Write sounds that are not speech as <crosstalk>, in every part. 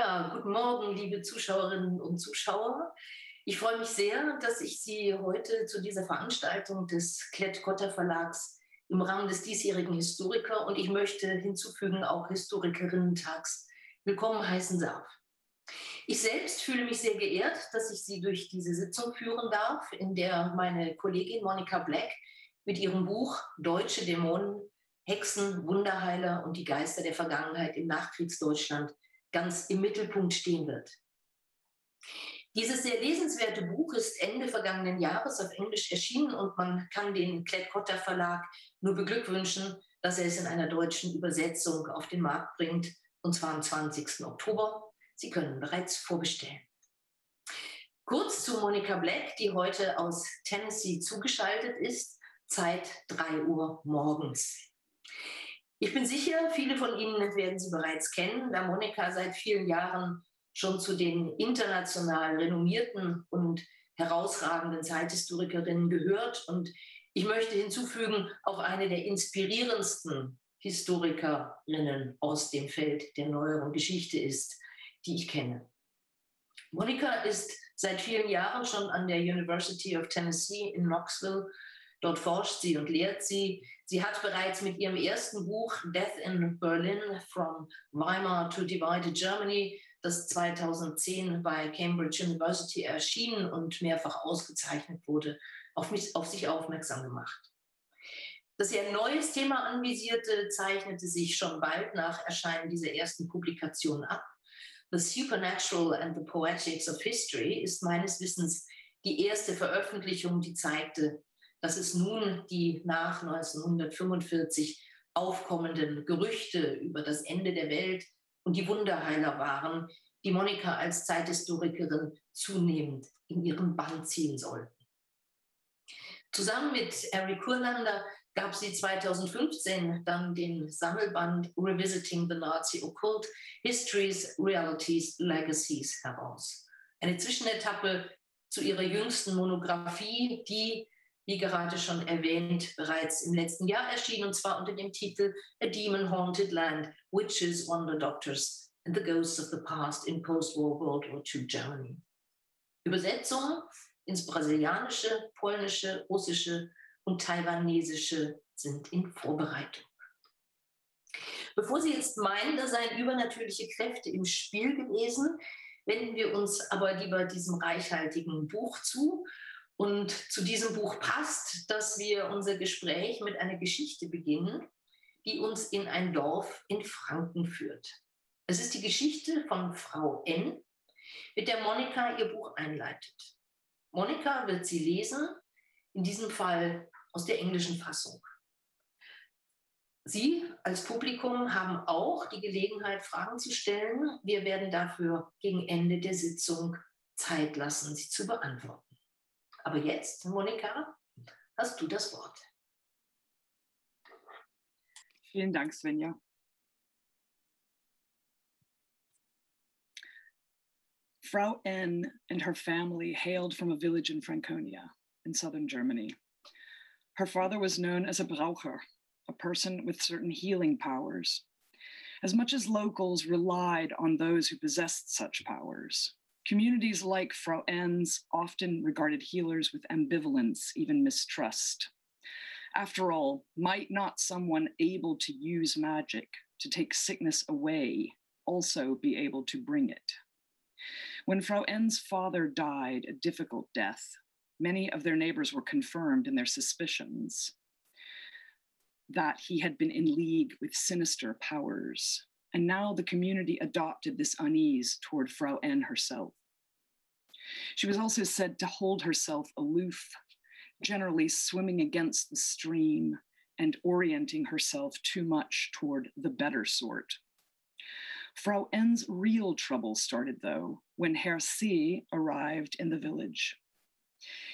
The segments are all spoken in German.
Ja, guten Morgen, liebe Zuschauerinnen und Zuschauer. Ich freue mich sehr, dass ich Sie heute zu dieser Veranstaltung des Klett-Cotta Verlags im Rahmen des diesjährigen Historiker und ich möchte hinzufügen auch Historikerinnen-Tags willkommen heißen darf. Ich selbst fühle mich sehr geehrt, dass ich Sie durch diese Sitzung führen darf, in der meine Kollegin Monika Black mit ihrem Buch Deutsche Dämonen, Hexen, Wunderheiler und die Geister der Vergangenheit im Nachkriegsdeutschland ganz im Mittelpunkt stehen wird. Dieses sehr lesenswerte Buch ist Ende vergangenen Jahres auf Englisch erschienen und man kann den Klett-Cotta Verlag nur beglückwünschen, dass er es in einer deutschen Übersetzung auf den Markt bringt, und zwar am 20. Oktober. Sie können bereits vorbestellen. Kurz zu Monika Black, die heute aus Tennessee zugeschaltet ist, Zeit 3 Uhr morgens. Ich bin sicher, viele von Ihnen werden sie bereits kennen, da Monika seit vielen Jahren schon zu den international renommierten und herausragenden Zeithistorikerinnen gehört. Und ich möchte hinzufügen, auch eine der inspirierendsten Historikerinnen aus dem Feld der neueren Geschichte ist, die ich kenne. Monika ist seit vielen Jahren schon an der University of Tennessee in Knoxville Dort forscht sie und lehrt sie. Sie hat bereits mit ihrem ersten Buch Death in Berlin From Weimar to Divided Germany, das 2010 bei Cambridge University erschienen und mehrfach ausgezeichnet wurde, auf, mich, auf sich aufmerksam gemacht. Dass sie ein neues Thema anvisierte, zeichnete sich schon bald nach Erscheinen dieser ersten Publikation ab. The Supernatural and the Poetics of History ist meines Wissens die erste Veröffentlichung, die zeigte, dass es nun die nach 1945 aufkommenden Gerüchte über das Ende der Welt und die Wunderheiler waren, die Monika als Zeithistorikerin zunehmend in ihren Bann ziehen sollten. Zusammen mit Eric Kurlander gab sie 2015 dann den Sammelband Revisiting the Nazi Occult Histories, Realities, Legacies heraus. Eine Zwischenetappe zu ihrer jüngsten Monographie, die wie gerade schon erwähnt, bereits im letzten Jahr erschienen, und zwar unter dem Titel A Demon Haunted Land, Witches, Wonder Doctors and the Ghosts of the Past in Post-War World War II Germany. Übersetzungen ins Brasilianische, Polnische, Russische und Taiwanesische sind in Vorbereitung. Bevor Sie jetzt meinen, da seien übernatürliche Kräfte im Spiel gewesen, wenden wir uns aber lieber diesem reichhaltigen Buch zu und zu diesem Buch passt, dass wir unser Gespräch mit einer Geschichte beginnen, die uns in ein Dorf in Franken führt. Es ist die Geschichte von Frau N, mit der Monika ihr Buch einleitet. Monika wird sie lesen, in diesem Fall aus der englischen Fassung. Sie als Publikum haben auch die Gelegenheit, Fragen zu stellen. Wir werden dafür gegen Ende der Sitzung Zeit lassen, sie zu beantworten. Aber jetzt, Monika, hast du das Wort. Vielen Dank, Svenja. Frau N and her family hailed from a village in Franconia in southern Germany. Her father was known as a Braucher, a person with certain healing powers. As much as locals relied on those who possessed such powers, Communities like Frau N's often regarded healers with ambivalence, even mistrust. After all, might not someone able to use magic to take sickness away also be able to bring it? When Frau N's father died a difficult death, many of their neighbors were confirmed in their suspicions that he had been in league with sinister powers. And now the community adopted this unease toward Frau N herself. She was also said to hold herself aloof, generally swimming against the stream and orienting herself too much toward the better sort. Frau N's real trouble started, though, when Herr C arrived in the village.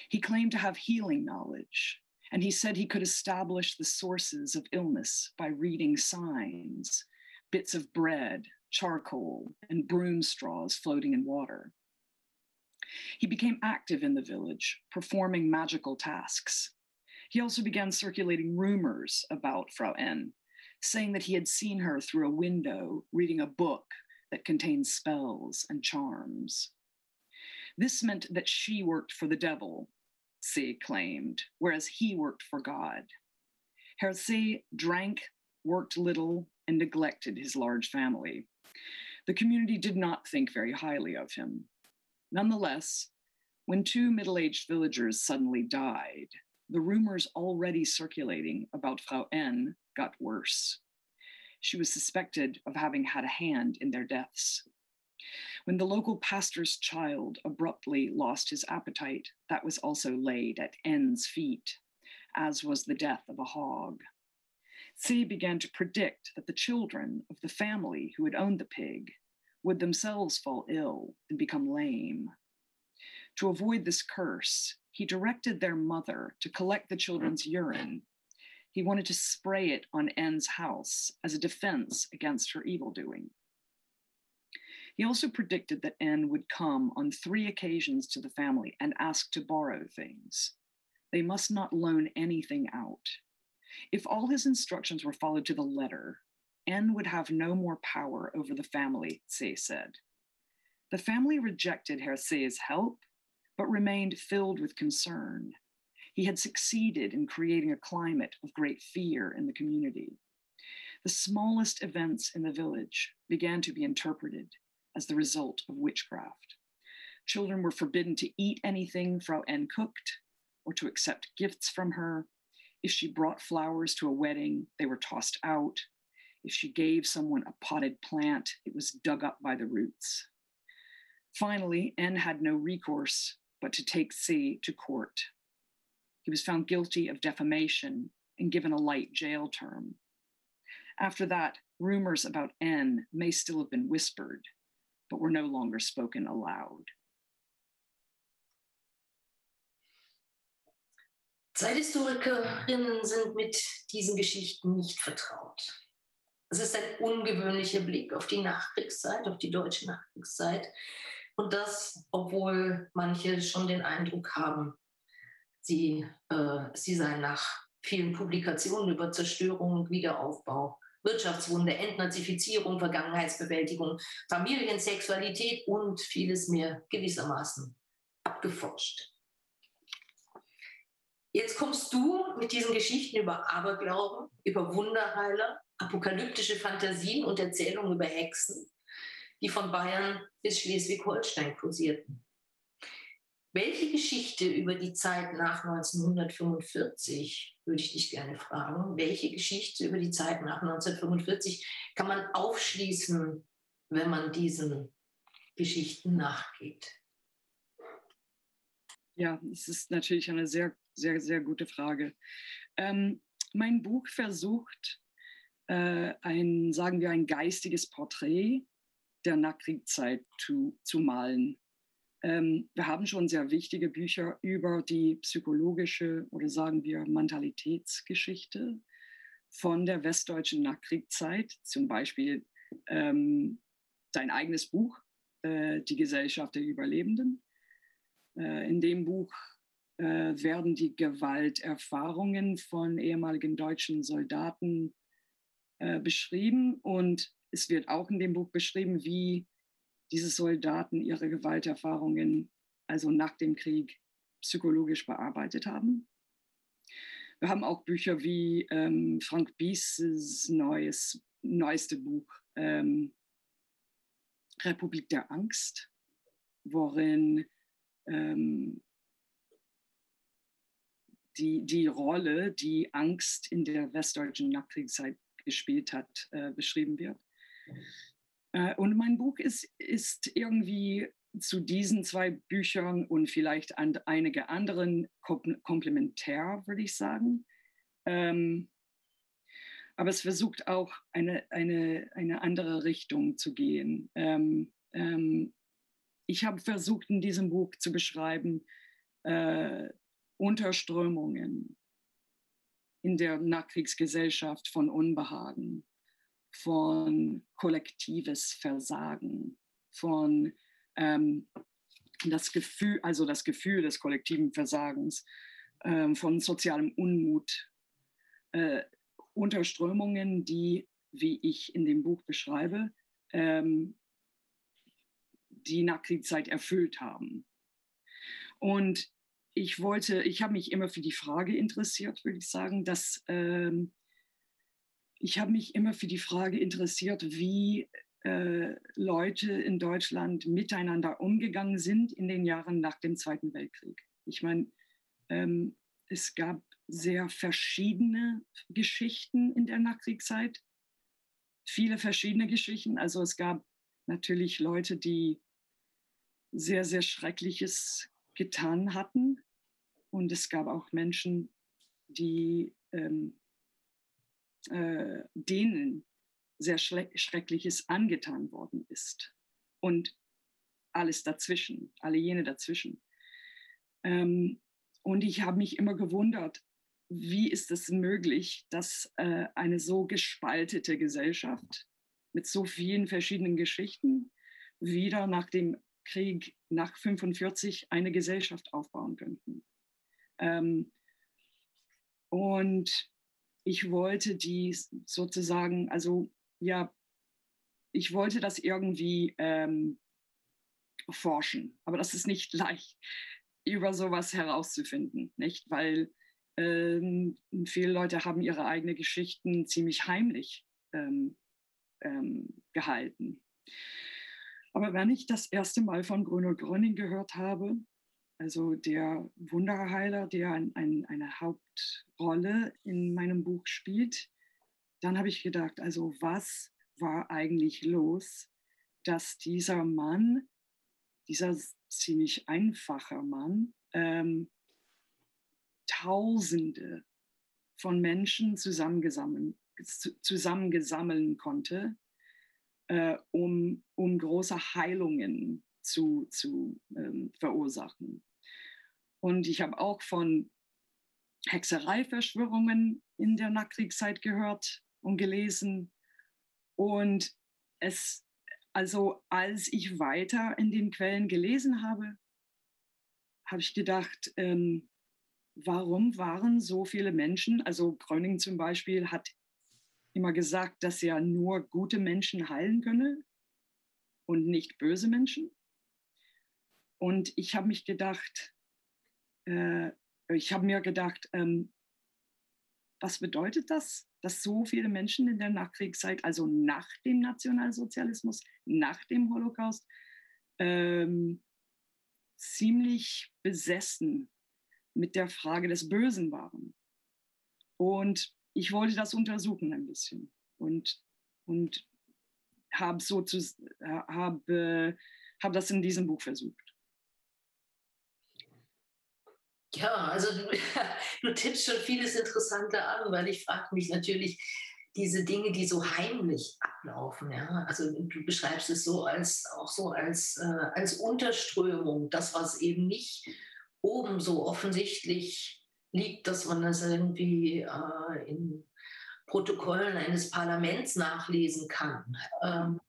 He claimed to have healing knowledge, and he said he could establish the sources of illness by reading signs, bits of bread, charcoal, and broom straws floating in water. He became active in the village, performing magical tasks. He also began circulating rumors about Frau N, saying that he had seen her through a window reading a book that contained spells and charms. This meant that she worked for the devil, C claimed, whereas he worked for God. Herr C drank, worked little, and neglected his large family. The community did not think very highly of him. Nonetheless, when two middle aged villagers suddenly died, the rumors already circulating about Frau N got worse. She was suspected of having had a hand in their deaths. When the local pastor's child abruptly lost his appetite, that was also laid at N's feet, as was the death of a hog. C began to predict that the children of the family who had owned the pig would themselves fall ill and become lame. To avoid this curse, he directed their mother to collect the children's urine. He wanted to spray it on N's house as a defense against her evil doing. He also predicted that N would come on three occasions to the family and ask to borrow things. They must not loan anything out. If all his instructions were followed to the letter, N would have no more power over the family, Say said. The family rejected Herr Say's help, but remained filled with concern. He had succeeded in creating a climate of great fear in the community. The smallest events in the village began to be interpreted as the result of witchcraft. Children were forbidden to eat anything Frau N cooked or to accept gifts from her. If she brought flowers to a wedding, they were tossed out. If she gave someone a potted plant, it was dug up by the roots. Finally, N had no recourse but to take C to court. He was found guilty of defamation and given a light jail term. After that, rumors about N may still have been whispered, but were no longer spoken aloud. Zeithistorikerinnen sind mit diesen Geschichten nicht vertraut. Es ist ein ungewöhnlicher Blick auf die Nachkriegszeit, auf die deutsche Nachkriegszeit. Und das, obwohl manche schon den Eindruck haben, sie, äh, sie seien nach vielen Publikationen über Zerstörung und Wiederaufbau Wirtschaftswunder, Entnazifizierung, Vergangenheitsbewältigung, Familiensexualität und vieles mehr gewissermaßen abgeforscht. Jetzt kommst du mit diesen Geschichten über Aberglauben, über Wunderheiler, apokalyptische Fantasien und Erzählungen über Hexen, die von Bayern bis Schleswig-Holstein kursierten. Welche Geschichte über die Zeit nach 1945 würde ich dich gerne fragen? Welche Geschichte über die Zeit nach 1945 kann man aufschließen, wenn man diesen Geschichten nachgeht? Ja, es ist natürlich eine sehr, sehr, sehr gute Frage. Ähm, mein Buch versucht, äh, ein, sagen wir, ein geistiges Porträt der Nachkriegszeit zu, zu malen. Ähm, wir haben schon sehr wichtige Bücher über die psychologische oder sagen wir Mentalitätsgeschichte von der westdeutschen Nachkriegszeit, zum Beispiel ähm, dein eigenes Buch, äh, Die Gesellschaft der Überlebenden. Äh, in dem Buch äh, werden die Gewalterfahrungen von ehemaligen deutschen Soldaten äh, beschrieben und es wird auch in dem Buch beschrieben, wie diese Soldaten ihre Gewalterfahrungen, also nach dem Krieg, psychologisch bearbeitet haben. Wir haben auch Bücher wie ähm, Frank Bieses neues, neueste Buch ähm, Republik der Angst, worin ähm, die, die Rolle, die Angst in der westdeutschen Nachkriegszeit gespielt hat, äh, beschrieben wird. Äh, und mein Buch ist, ist irgendwie zu diesen zwei Büchern und vielleicht an einige anderen komplementär, würde ich sagen. Ähm, aber es versucht auch eine, eine, eine andere Richtung zu gehen. Ähm, ähm, ich habe versucht, in diesem Buch zu beschreiben, äh, Unterströmungen in der Nachkriegsgesellschaft von Unbehagen, von kollektives Versagen, von ähm, das Gefühl, also das Gefühl des kollektiven Versagens, ähm, von sozialem Unmut, äh, Unterströmungen, die, wie ich in dem Buch beschreibe, ähm, die Nachkriegszeit erfüllt haben. Und ich wollte, ich habe mich immer für die Frage interessiert, würde ich sagen, dass ähm, ich habe mich immer für die Frage interessiert, wie äh, Leute in Deutschland miteinander umgegangen sind in den Jahren nach dem Zweiten Weltkrieg. Ich meine, ähm, es gab sehr verschiedene Geschichten in der Nachkriegszeit, viele verschiedene Geschichten. Also es gab natürlich Leute, die sehr, sehr Schreckliches getan hatten. Und es gab auch Menschen, die ähm, äh, denen sehr Schreckliches angetan worden ist. Und alles dazwischen, alle jene dazwischen. Ähm, und ich habe mich immer gewundert, wie ist es möglich, dass äh, eine so gespaltete Gesellschaft mit so vielen verschiedenen Geschichten wieder nach dem Krieg nach 1945 eine Gesellschaft aufbauen könnten. Ähm, und ich wollte die sozusagen, also ja, ich wollte das irgendwie ähm, forschen, aber das ist nicht <laughs> leicht, über sowas herauszufinden, nicht? Weil ähm, viele Leute haben ihre eigenen Geschichten ziemlich heimlich ähm, ähm, gehalten. Aber wenn ich das erste Mal von Bruno Gröning gehört habe, also der Wunderheiler, der ein, ein, eine Hauptrolle in meinem Buch spielt, dann habe ich gedacht, also was war eigentlich los, dass dieser Mann, dieser ziemlich einfacher Mann, ähm, Tausende von Menschen zusammengesammeln, zusammengesammeln konnte, äh, um, um große Heilungen zu, zu ähm, verursachen. Und ich habe auch von Hexereiverschwörungen in der Nachkriegszeit gehört und gelesen. Und es, also als ich weiter in den Quellen gelesen habe, habe ich gedacht, ähm, warum waren so viele Menschen, also Gröning zum Beispiel hat immer gesagt, dass er nur gute Menschen heilen könne und nicht böse Menschen. Und ich habe mich gedacht, äh, ich habe mir gedacht, ähm, was bedeutet das, dass so viele Menschen in der Nachkriegszeit, also nach dem Nationalsozialismus, nach dem Holocaust, ähm, ziemlich besessen mit der Frage des Bösen waren. Und ich wollte das untersuchen ein bisschen und, und habe so hab, äh, hab das in diesem Buch versucht. Ja, also du, <laughs> du tippst schon vieles Interessante an, weil ich frage mich natürlich, diese Dinge, die so heimlich ablaufen, ja, also du beschreibst es so als auch so als, äh, als Unterströmung, das, was eben nicht oben so offensichtlich liegt, dass man das irgendwie äh, in Protokollen eines Parlaments nachlesen kann. Ähm,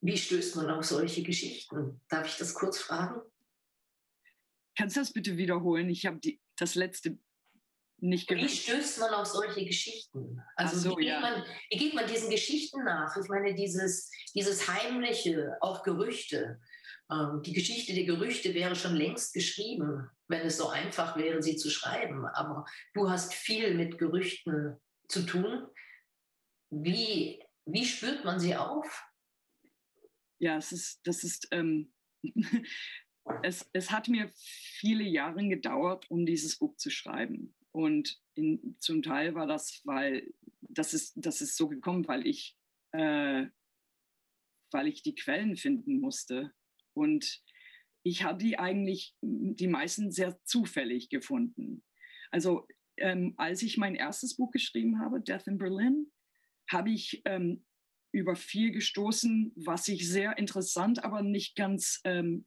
wie stößt man auf solche Geschichten? Darf ich das kurz fragen? Kannst du das bitte wiederholen? Ich habe das letzte nicht gehört. Wie stößt man auf solche Geschichten? Also so, wie, geht ja. man, wie, geht man, diesen Geschichten nach? Ich meine, dieses, dieses Heimliche, auch Gerüchte. Ähm, die Geschichte der Gerüchte wäre schon längst geschrieben, wenn es so einfach wäre, sie zu schreiben. Aber du hast viel mit Gerüchten zu tun. Wie, wie spürt man sie auf? Ja, es ist, das ist, ähm, <laughs> es, es hat mir viele Jahre gedauert, um dieses Buch zu schreiben. Und in, zum Teil war das, weil das ist, das ist so gekommen, weil ich, äh, weil ich die Quellen finden musste. Und ich habe die eigentlich, die meisten sehr zufällig gefunden. Also ähm, als ich mein erstes Buch geschrieben habe, Death in Berlin, habe ich ähm, über viel gestoßen, was ich sehr interessant, aber nicht ganz, ähm,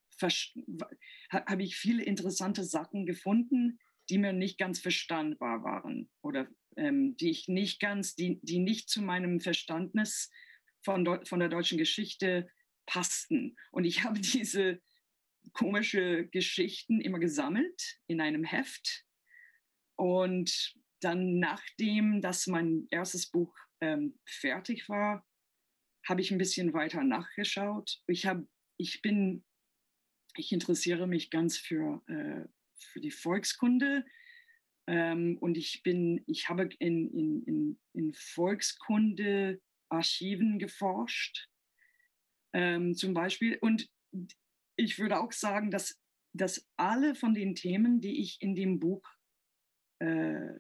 habe ich viele interessante Sachen gefunden, die mir nicht ganz verstandbar waren oder ähm, die ich nicht ganz, die, die nicht zu meinem Verständnis von, von der deutschen Geschichte passten. Und ich <laughs> habe diese komische Geschichten immer gesammelt in einem Heft. Und dann, nachdem dass mein erstes Buch ähm, fertig war, habe ich ein bisschen weiter nachgeschaut. Ich habe ich bin, ich interessiere mich ganz für, äh, für die Volkskunde ähm, und ich bin, ich habe in, in, in, in Volkskunde Archiven geforscht, ähm, zum Beispiel. Und ich würde auch sagen, dass, dass alle von den Themen, die ich in dem Buch, äh,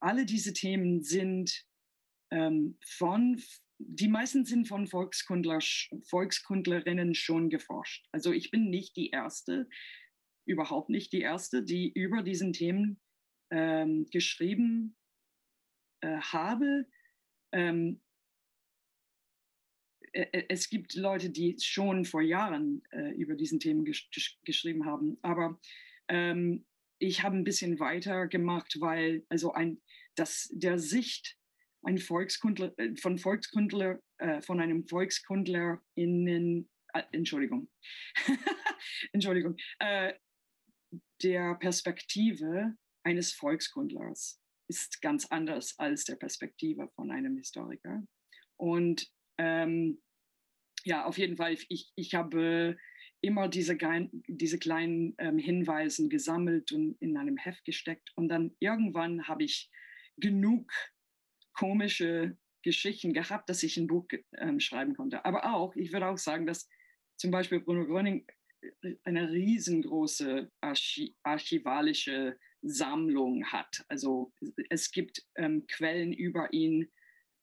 alle diese Themen sind ähm, von, die meisten sind von Volkskundler, Volkskundlerinnen schon geforscht. Also ich bin nicht die Erste, überhaupt nicht die Erste, die über diesen Themen ähm, geschrieben äh, habe. Ähm, äh, äh, es gibt Leute, die schon vor Jahren äh, über diesen Themen gesch geschrieben haben, aber ähm, ich habe ein bisschen weiter gemacht, weil also ein, das, der Sicht ein Volkskundler, äh, von Volkskundler, äh, von einem Volkskundler in, äh, Entschuldigung, <laughs> Entschuldigung, der Perspektive eines Volkskundlers ist ganz anders als der Perspektive von einem Historiker. Und ähm, ja, auf jeden Fall, ich, ich habe immer diese, diese kleinen ähm, Hinweisen gesammelt und in einem Heft gesteckt. Und dann irgendwann habe ich genug komische Geschichten gehabt, dass ich ein Buch ähm, schreiben konnte. Aber auch, ich würde auch sagen, dass zum Beispiel Bruno Gröning äh, eine riesengroße archi archivalische Sammlung hat. Also es gibt ähm, Quellen über ihn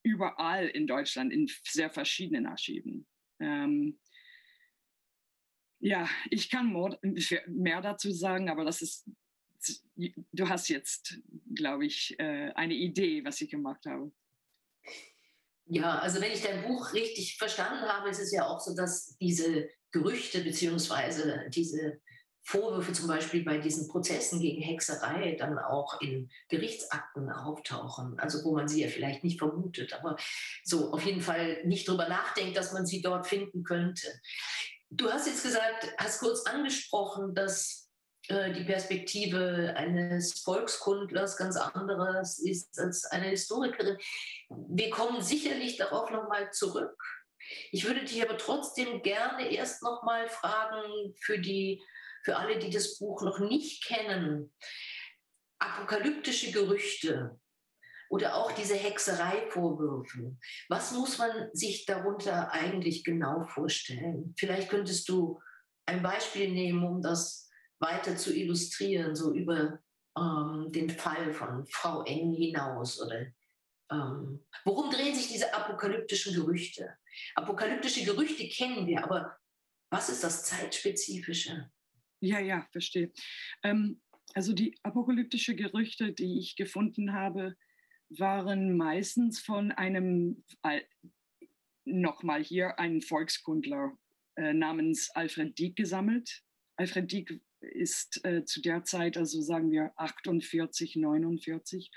überall in Deutschland in sehr verschiedenen Archiven. Ähm, ja, ich kann mehr dazu sagen, aber das ist, du hast jetzt, glaube ich, äh, eine Idee, was ich gemacht habe. Ja, also wenn ich dein Buch richtig verstanden habe, ist es ja auch so, dass diese Gerüchte beziehungsweise diese Vorwürfe zum Beispiel bei diesen Prozessen gegen Hexerei dann auch in Gerichtsakten auftauchen, also wo man sie ja vielleicht nicht vermutet, aber so auf jeden Fall nicht drüber nachdenkt, dass man sie dort finden könnte. Du hast jetzt gesagt, hast kurz angesprochen, dass die Perspektive eines Volkskundlers ganz anderes ist als eine Historikerin. Wir kommen sicherlich darauf nochmal zurück. Ich würde dich aber trotzdem gerne erst nochmal fragen für die für alle, die das Buch noch nicht kennen, apokalyptische Gerüchte oder auch diese Hexereivorwürfe. Was muss man sich darunter eigentlich genau vorstellen? Vielleicht könntest du ein Beispiel nehmen, um das weiter zu illustrieren, so über ähm, den Fall von Frau Eng hinaus oder ähm, worum drehen sich diese apokalyptischen Gerüchte? Apokalyptische Gerüchte kennen wir, aber was ist das Zeitspezifische? Ja, ja, verstehe. Ähm, also die apokalyptischen Gerüchte, die ich gefunden habe, waren meistens von einem, nochmal hier, einem Volkskundler äh, namens Alfred Dieck gesammelt. Alfred Dieck ist äh, zu der Zeit, also sagen wir 48, 49,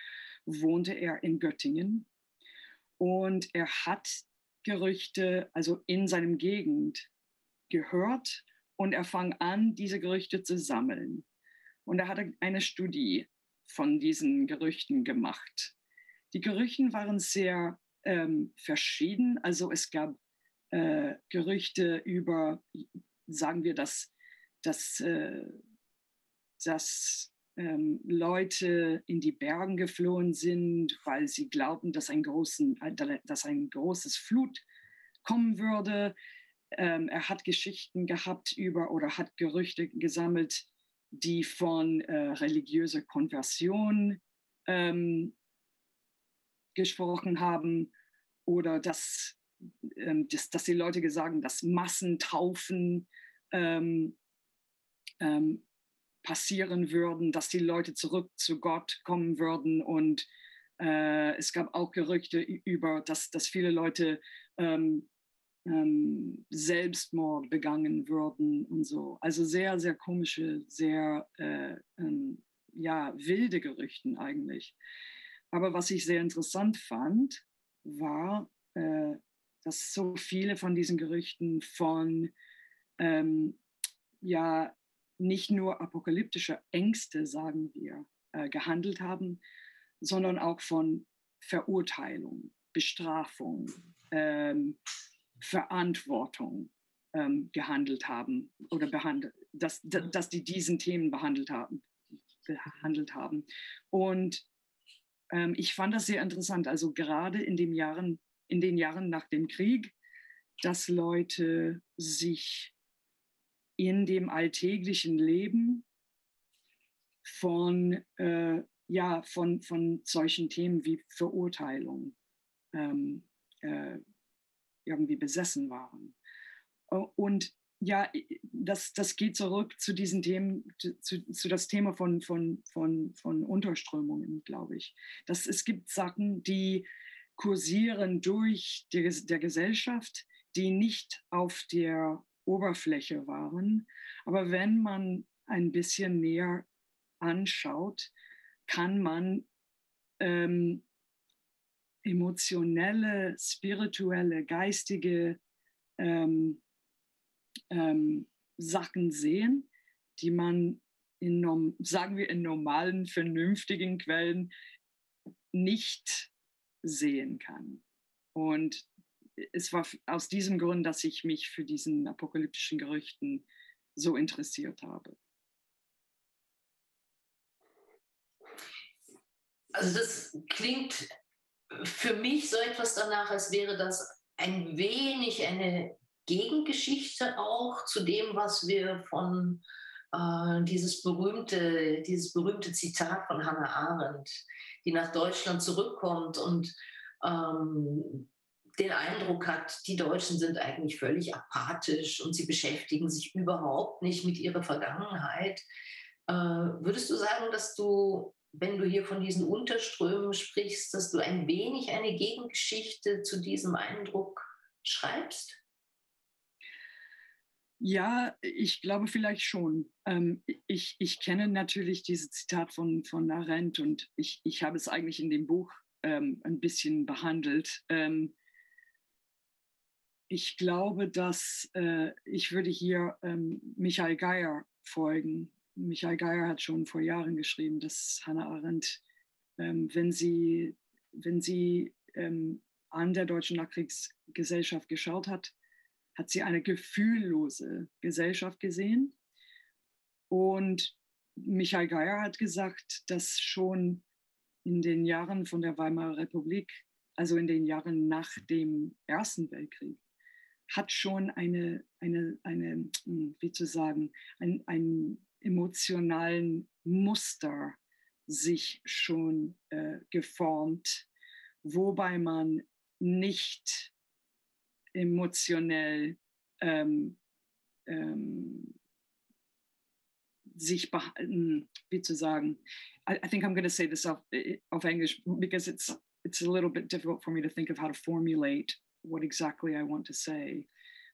wohnte er in Göttingen. Und er hat Gerüchte, also in seinem Gegend, gehört und er fang an, diese Gerüchte zu sammeln. Und er hatte eine Studie von diesen Gerüchten gemacht. Die Gerüchte waren sehr ähm, verschieden. Also es gab äh, Gerüchte über, sagen wir, dass, dass, äh, dass ähm, Leute in die Bergen geflohen sind, weil sie glaubten, dass ein, großen, dass ein großes Flut kommen würde. Ähm, er hat Geschichten gehabt über oder hat Gerüchte gesammelt, die von äh, religiöser Konversion ähm, gesprochen haben oder dass, ähm, dass, dass, die Leute gesagt haben, dass Massentaufen ähm, ähm, passieren würden, dass die Leute zurück zu Gott kommen würden und äh, es gab auch Gerüchte über, dass, dass viele Leute ähm, ähm, Selbstmord begangen würden und so. Also sehr, sehr komische, sehr äh, ähm, ja, wilde Gerüchten eigentlich. Aber was ich sehr interessant fand, war, äh, dass so viele von diesen Gerüchten von ähm, ja nicht nur apokalyptische Ängste, sagen wir, äh, gehandelt haben, sondern auch von Verurteilung, Bestrafung, ähm, Verantwortung, ähm, gehandelt haben oder behandelt, dass, dass die diesen Themen behandelt haben. Behandelt haben. Und ähm, ich fand das sehr interessant. Also gerade in, den Jahren, in den Jahren nach dem Krieg, dass Leute sich in dem alltäglichen Leben von, äh, ja, von, von solchen Themen wie Verurteilung ähm, äh, irgendwie besessen waren. Und ja, das, das geht zurück zu diesen Themen, zu, zu das Thema von, von, von, von Unterströmungen, glaube ich. Dass es gibt Sachen, die kursieren durch die, der Gesellschaft, die nicht auf der Oberfläche waren. Aber wenn man ein bisschen näher anschaut, kann man ähm, emotionelle, spirituelle, geistige ähm, ähm, Sachen sehen, die man in, sagen wir, in normalen, vernünftigen Quellen nicht sehen kann. Und es war aus diesem Grund, dass ich mich für diesen apokalyptischen Gerüchten so interessiert habe. Also das klingt für mich so etwas danach, als wäre das ein wenig eine Gegengeschichte auch zu dem, was wir von äh, dieses berühmte, dieses berühmte Zitat von Hannah Arendt, die nach Deutschland zurückkommt und ähm, den Eindruck hat, die Deutschen sind eigentlich völlig apathisch und sie beschäftigen sich überhaupt nicht mit ihrer Vergangenheit. Äh, würdest du sagen, dass du, wenn du hier von diesen Unterströmen sprichst, dass du ein wenig eine Gegengeschichte zu diesem Eindruck schreibst? Ja, ich glaube vielleicht schon. Ähm, ich, ich kenne natürlich dieses Zitat von, von Arendt und ich, ich habe es eigentlich in dem Buch ähm, ein bisschen behandelt. Ähm, ich glaube, dass äh, ich würde hier ähm, Michael Geier folgen. Michael Geier hat schon vor Jahren geschrieben, dass Hannah Arendt, ähm, wenn sie, wenn sie ähm, an der deutschen Nachkriegsgesellschaft geschaut hat, hat sie eine gefühllose Gesellschaft gesehen. Und Michael Geier hat gesagt, dass schon in den Jahren von der Weimarer Republik, also in den Jahren nach dem Ersten Weltkrieg, hat schon eine, eine, eine hm, wie zu sagen, ein, ein emotionalen Muster sich schon äh, geformt, wobei man nicht emotionell ähm, ähm, sich behalten, wie zu sagen. I, I think I'm going to say this off, off English because it's it's a little bit difficult for me to think of how to formulate what exactly I want to say.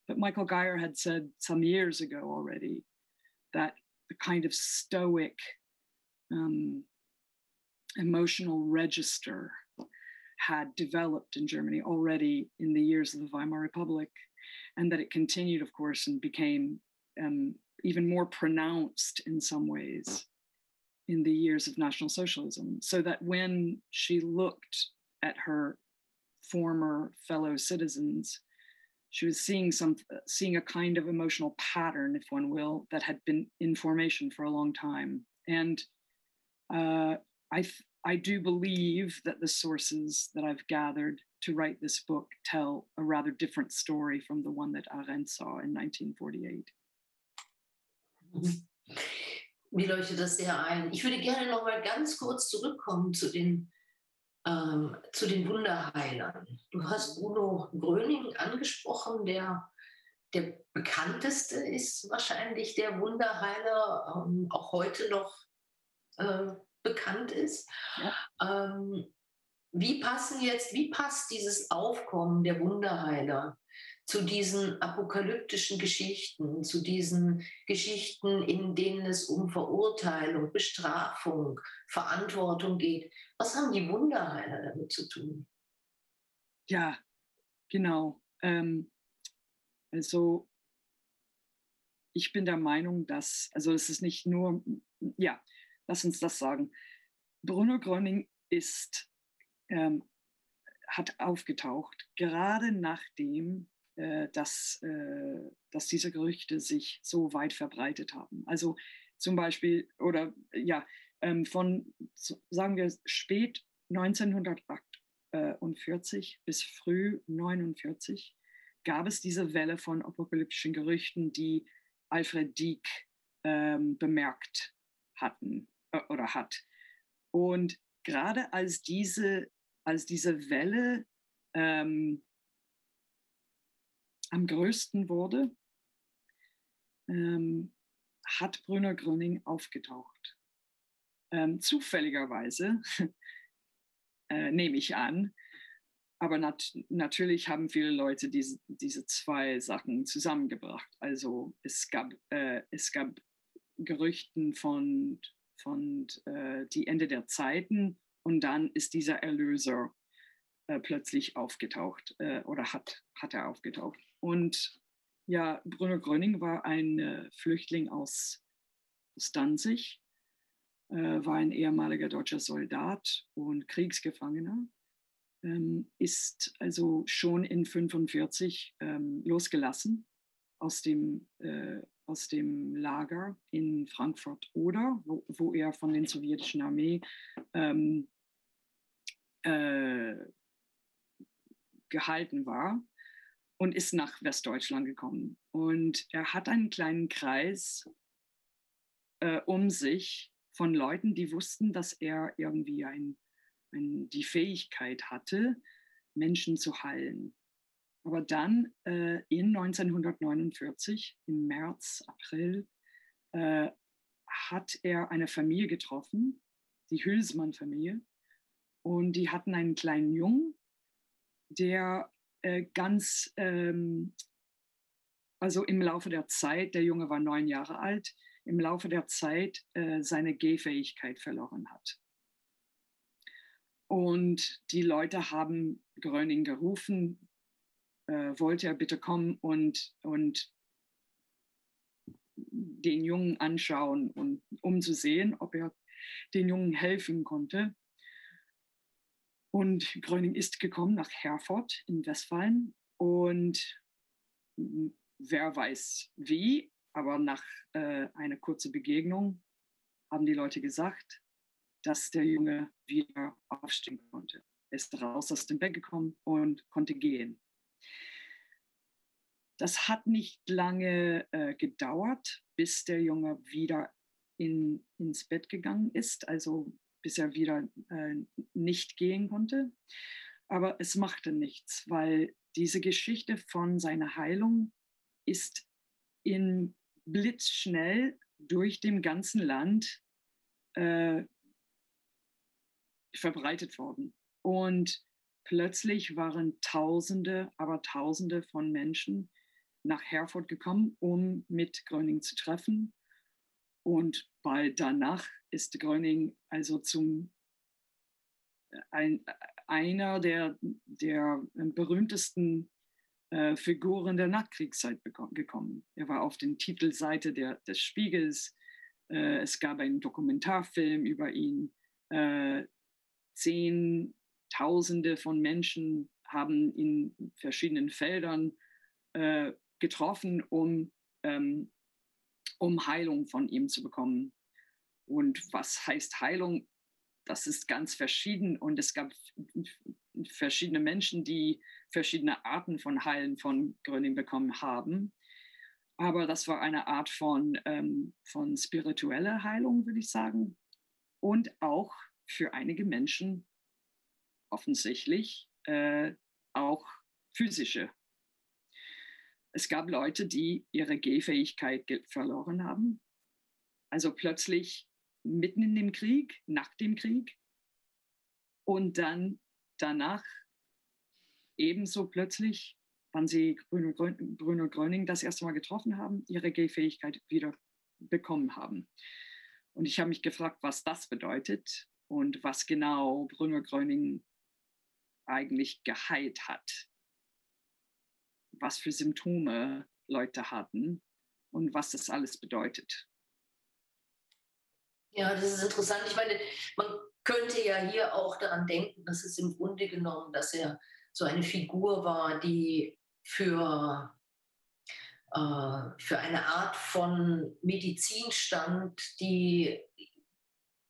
But Michael Geyer had said some years ago already that the kind of stoic um, emotional register had developed in Germany already in the years of the Weimar Republic, and that it continued, of course, and became um, even more pronounced in some ways in the years of National Socialism. So that when she looked at her former fellow citizens, she was seeing some seeing a kind of emotional pattern, if one will, that had been in formation for a long time. And uh, I I do believe that the sources that I've gathered to write this book tell a rather different story from the one that Arendt saw in 1948. Mir leuchtet das sehr ein. Ich würde gerne noch mal ganz kurz zurückkommen zu den, ähm, zu den Wunderheilern. Du hast Bruno Gröning angesprochen, der der bekannteste ist wahrscheinlich der Wunderheiler, ähm, auch heute noch äh, bekannt ist. Ja. Ähm, wie passen jetzt, wie passt dieses Aufkommen der Wunderheiler zu diesen apokalyptischen Geschichten, zu diesen Geschichten, in denen es um Verurteilung, Bestrafung, Verantwortung geht? Was haben die Wunderheiler damit zu tun? Ja, genau. Ähm, also ich bin der Meinung, dass, also es ist nicht nur, ja, lass uns das sagen. Bruno Gröning ist, ähm, hat aufgetaucht, gerade nachdem dass, äh, dass diese Gerüchte sich so weit verbreitet haben. Also zum Beispiel, oder ja, ähm, von, sagen wir, spät 1948 bis früh 1949 gab es diese Welle von apokalyptischen Gerüchten, die Alfred Dieck ähm, bemerkt hatten äh, oder hat. Und gerade als diese, als diese Welle ähm, am größten wurde, ähm, hat Brüner Gröning aufgetaucht. Ähm, zufälligerweise, <laughs> äh, nehme ich an, aber nat natürlich haben viele Leute diese, diese zwei Sachen zusammengebracht. Also es gab, äh, es gab Gerüchten von, von äh, die Ende der Zeiten und dann ist dieser Erlöser äh, plötzlich aufgetaucht äh, oder hat, hat er aufgetaucht. Und ja, Bruno Gröning war ein äh, Flüchtling aus, aus Danzig, äh, war ein ehemaliger deutscher Soldat und Kriegsgefangener, ähm, ist also schon in 1945 ähm, losgelassen aus dem, äh, aus dem Lager in Frankfurt oder, wo, wo er von der sowjetischen Armee ähm, äh, gehalten war und ist nach Westdeutschland gekommen. Und er hat einen kleinen Kreis äh, um sich von Leuten, die wussten, dass er irgendwie ein, ein, die Fähigkeit hatte, Menschen zu heilen. Aber dann äh, in 1949, im März, April, äh, hat er eine Familie getroffen, die Hülsmann-Familie. Und die hatten einen kleinen Jungen, der ganz, ähm, also im Laufe der Zeit, der Junge war neun Jahre alt, im Laufe der Zeit äh, seine Gehfähigkeit verloren hat. Und die Leute haben Gröning gerufen, äh, wollte er bitte kommen und, und den Jungen anschauen und um zu sehen, ob er den Jungen helfen konnte. Und Gröning ist gekommen nach Herford in Westfalen und wer weiß wie, aber nach äh, einer kurzen Begegnung haben die Leute gesagt, dass der Junge wieder aufstehen konnte. Er ist raus aus dem Bett gekommen und konnte gehen. Das hat nicht lange äh, gedauert, bis der Junge wieder in, ins Bett gegangen ist. Also bis er wieder äh, nicht gehen konnte. Aber es machte nichts, weil diese Geschichte von seiner Heilung ist in blitzschnell durch dem ganzen Land äh, verbreitet worden. Und plötzlich waren Tausende, aber Tausende von Menschen nach Herford gekommen, um mit Gröning zu treffen. Und bald danach ist Gröning also zum ein, einer der, der berühmtesten äh, Figuren der Nachkriegszeit gekommen. Er war auf den Titelseite der, des Spiegels. Äh, es gab einen Dokumentarfilm über ihn. Äh, Zehntausende von Menschen haben in verschiedenen Feldern äh, getroffen, um, ähm, um Heilung von ihm zu bekommen. Und was heißt Heilung? Das ist ganz verschieden und es gab verschiedene Menschen, die verschiedene Arten von Heilen von Gröning bekommen haben. Aber das war eine Art von, ähm, von spiritueller Heilung, würde ich sagen. Und auch für einige Menschen offensichtlich äh, auch physische. Es gab Leute, die ihre Gehfähigkeit verloren haben. Also plötzlich mitten in dem Krieg, nach dem Krieg und dann danach ebenso plötzlich, wann sie Bruno, Bruno Gröning das erste Mal getroffen haben, ihre Gehfähigkeit wieder bekommen haben. Und ich habe mich gefragt, was das bedeutet und was genau Bruno Gröning eigentlich geheilt hat. Was für Symptome Leute hatten und was das alles bedeutet. Ja, das ist interessant. Ich meine, man könnte ja hier auch daran denken, dass es im Grunde genommen, dass er so eine Figur war, die für, äh, für eine Art von Medizinstand, die,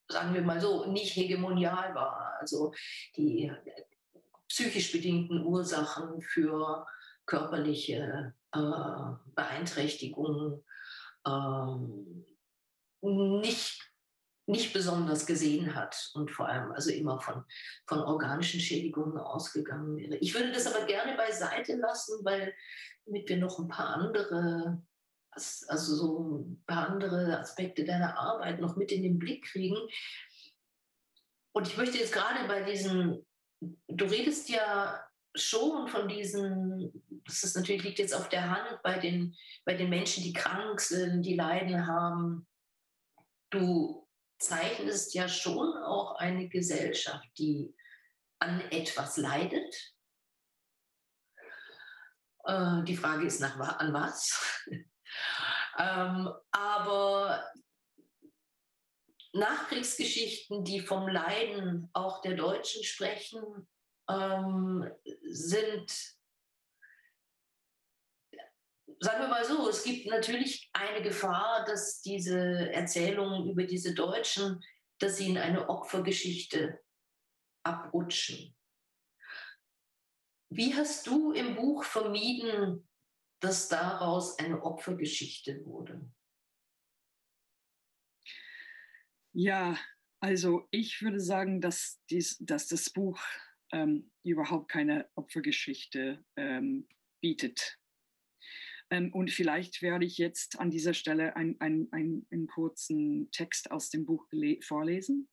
sagen wir mal so, nicht hegemonial war. Also die psychisch bedingten Ursachen für körperliche äh, Beeinträchtigungen ähm, nicht nicht besonders gesehen hat und vor allem also immer von, von organischen Schädigungen ausgegangen wäre. Ich würde das aber gerne beiseite lassen, weil damit wir noch ein paar andere, also so ein paar andere Aspekte deiner Arbeit noch mit in den Blick kriegen. Und ich möchte jetzt gerade bei diesen, du redest ja schon von diesen, das ist natürlich liegt jetzt auf der Hand bei den, bei den Menschen, die krank sind, die Leiden haben. Du zeichnest ja schon auch eine Gesellschaft, die an etwas leidet. Äh, die Frage ist nach an was. <laughs> ähm, aber Nachkriegsgeschichten, die vom Leiden auch der Deutschen sprechen, ähm, sind sagen wir mal so, es gibt natürlich eine Gefahr, dass diese Erzählungen über diese Deutschen, dass sie in eine Opfergeschichte abrutschen. Wie hast du im Buch vermieden, dass daraus eine Opfergeschichte wurde? Ja, also ich würde sagen, dass, dies, dass das Buch ähm, überhaupt keine Opfergeschichte ähm, bietet. Ähm, und vielleicht werde ich jetzt an dieser Stelle ein, ein, ein, einen kurzen Text aus dem Buch vorlesen,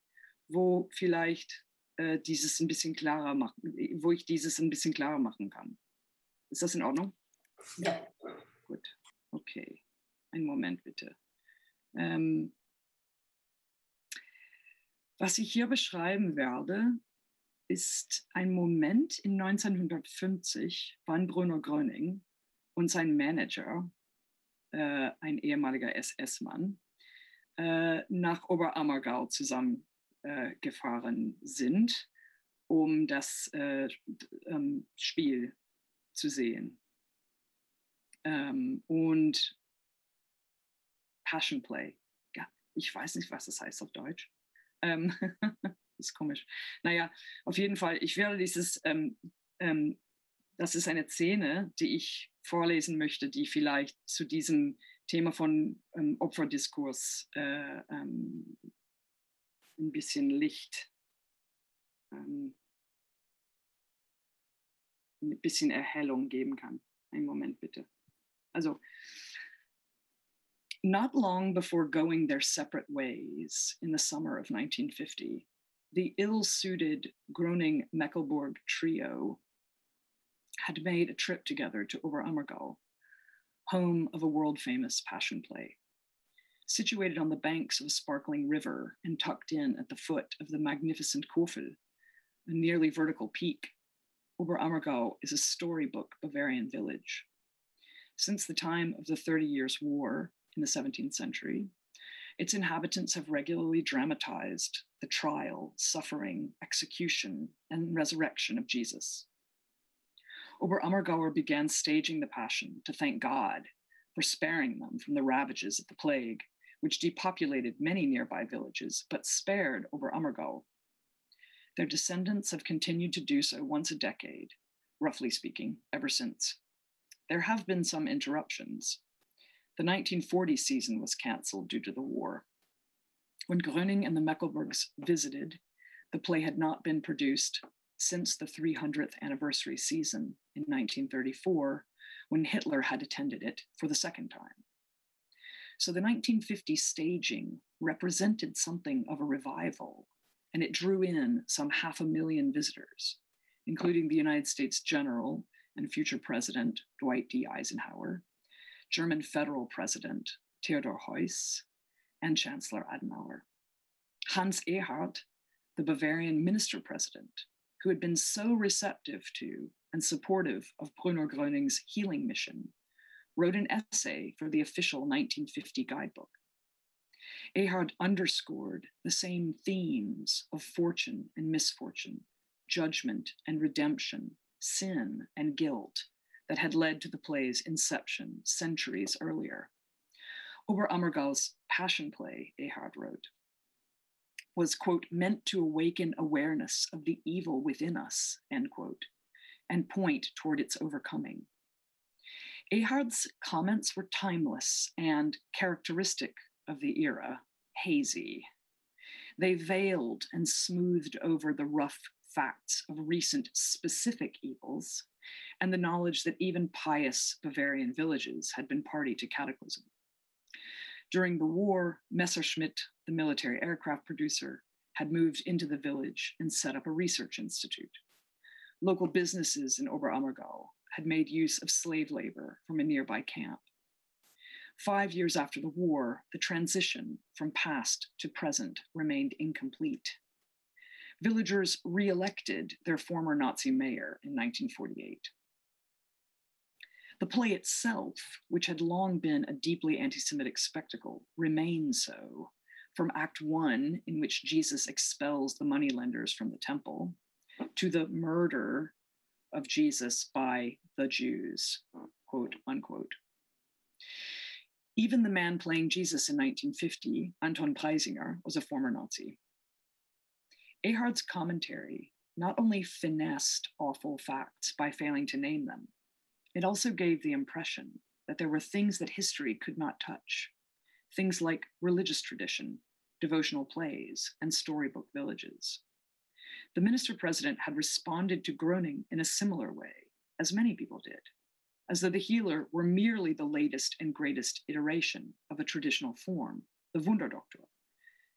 wo vielleicht äh, dieses ein bisschen klarer machen, wo ich dieses ein bisschen klarer machen kann. Ist das in Ordnung? Ja. Gut. Okay. Einen Moment bitte. Ähm, was ich hier beschreiben werde, ist ein Moment in 1950, wann Bruno Gröning und sein Manager, äh, ein ehemaliger SS-Mann, äh, nach Oberammergau zusammengefahren äh, sind, um das äh, ähm, Spiel zu sehen. Ähm, und Passion Play. Ja, ich weiß nicht, was das heißt auf Deutsch. Ähm, <laughs> ist komisch. Naja, auf jeden Fall, ich werde dieses, ähm, ähm, das ist eine Szene, die ich vorlesen möchte, die vielleicht zu diesem Thema von ähm, Opferdiskurs äh, ähm, ein bisschen Licht, ähm, ein bisschen Erhellung geben kann. Einen Moment bitte. Also, not long before going their separate ways in the summer of 1950, the ill suited Groning Meckelborg trio had made a trip together to Oberammergau, home of a world famous passion play. Situated on the banks of a sparkling river and tucked in at the foot of the magnificent Kofel, a nearly vertical peak, Oberammergau is a storybook Bavarian village. Since the time of the Thirty Years' War in the 17th century, its inhabitants have regularly dramatized the trial, suffering, execution, and resurrection of Jesus. Oberammergauer began staging the Passion to thank God for sparing them from the ravages of the plague, which depopulated many nearby villages, but spared Oberammergau. Their descendants have continued to do so once a decade, roughly speaking, ever since. There have been some interruptions. The 1940 season was canceled due to the war. When Gröning and the Meckelbergs visited, the play had not been produced since the 300th anniversary season in 1934, when Hitler had attended it for the second time. So the 1950 staging represented something of a revival, and it drew in some half a million visitors, including the United States General and future President Dwight D. Eisenhower, German Federal President Theodor Heuss, and Chancellor Adenauer. Hans Ehrhardt, the Bavarian minister president, who had been so receptive to and supportive of Bruno Gröning's healing mission, wrote an essay for the official 1950 guidebook. Ehard underscored the same themes of fortune and misfortune, judgment and redemption, sin and guilt that had led to the play's inception centuries earlier. Oberammergau's passion play, Ehard wrote, was, quote, meant to awaken awareness of the evil within us, end quote, and point toward its overcoming. Ehard's comments were timeless and characteristic of the era, hazy. They veiled and smoothed over the rough facts of recent specific evils and the knowledge that even pious Bavarian villages had been party to cataclysm. During the war, Messerschmitt, the military aircraft producer, had moved into the village and set up a research institute. Local businesses in Oberammergau had made use of slave labor from a nearby camp. Five years after the war, the transition from past to present remained incomplete. Villagers re elected their former Nazi mayor in 1948. The play itself, which had long been a deeply anti Semitic spectacle, remained so. From Act One, in which Jesus expels the moneylenders from the temple, to the murder of Jesus by the Jews, quote unquote. Even the man playing Jesus in 1950, Anton Preisinger, was a former Nazi. Ehard's commentary not only finessed awful facts by failing to name them, it also gave the impression that there were things that history could not touch, things like religious tradition, devotional plays, and storybook villages. The minister president had responded to groaning in a similar way, as many people did, as though the healer were merely the latest and greatest iteration of a traditional form, the Wunderdoktor,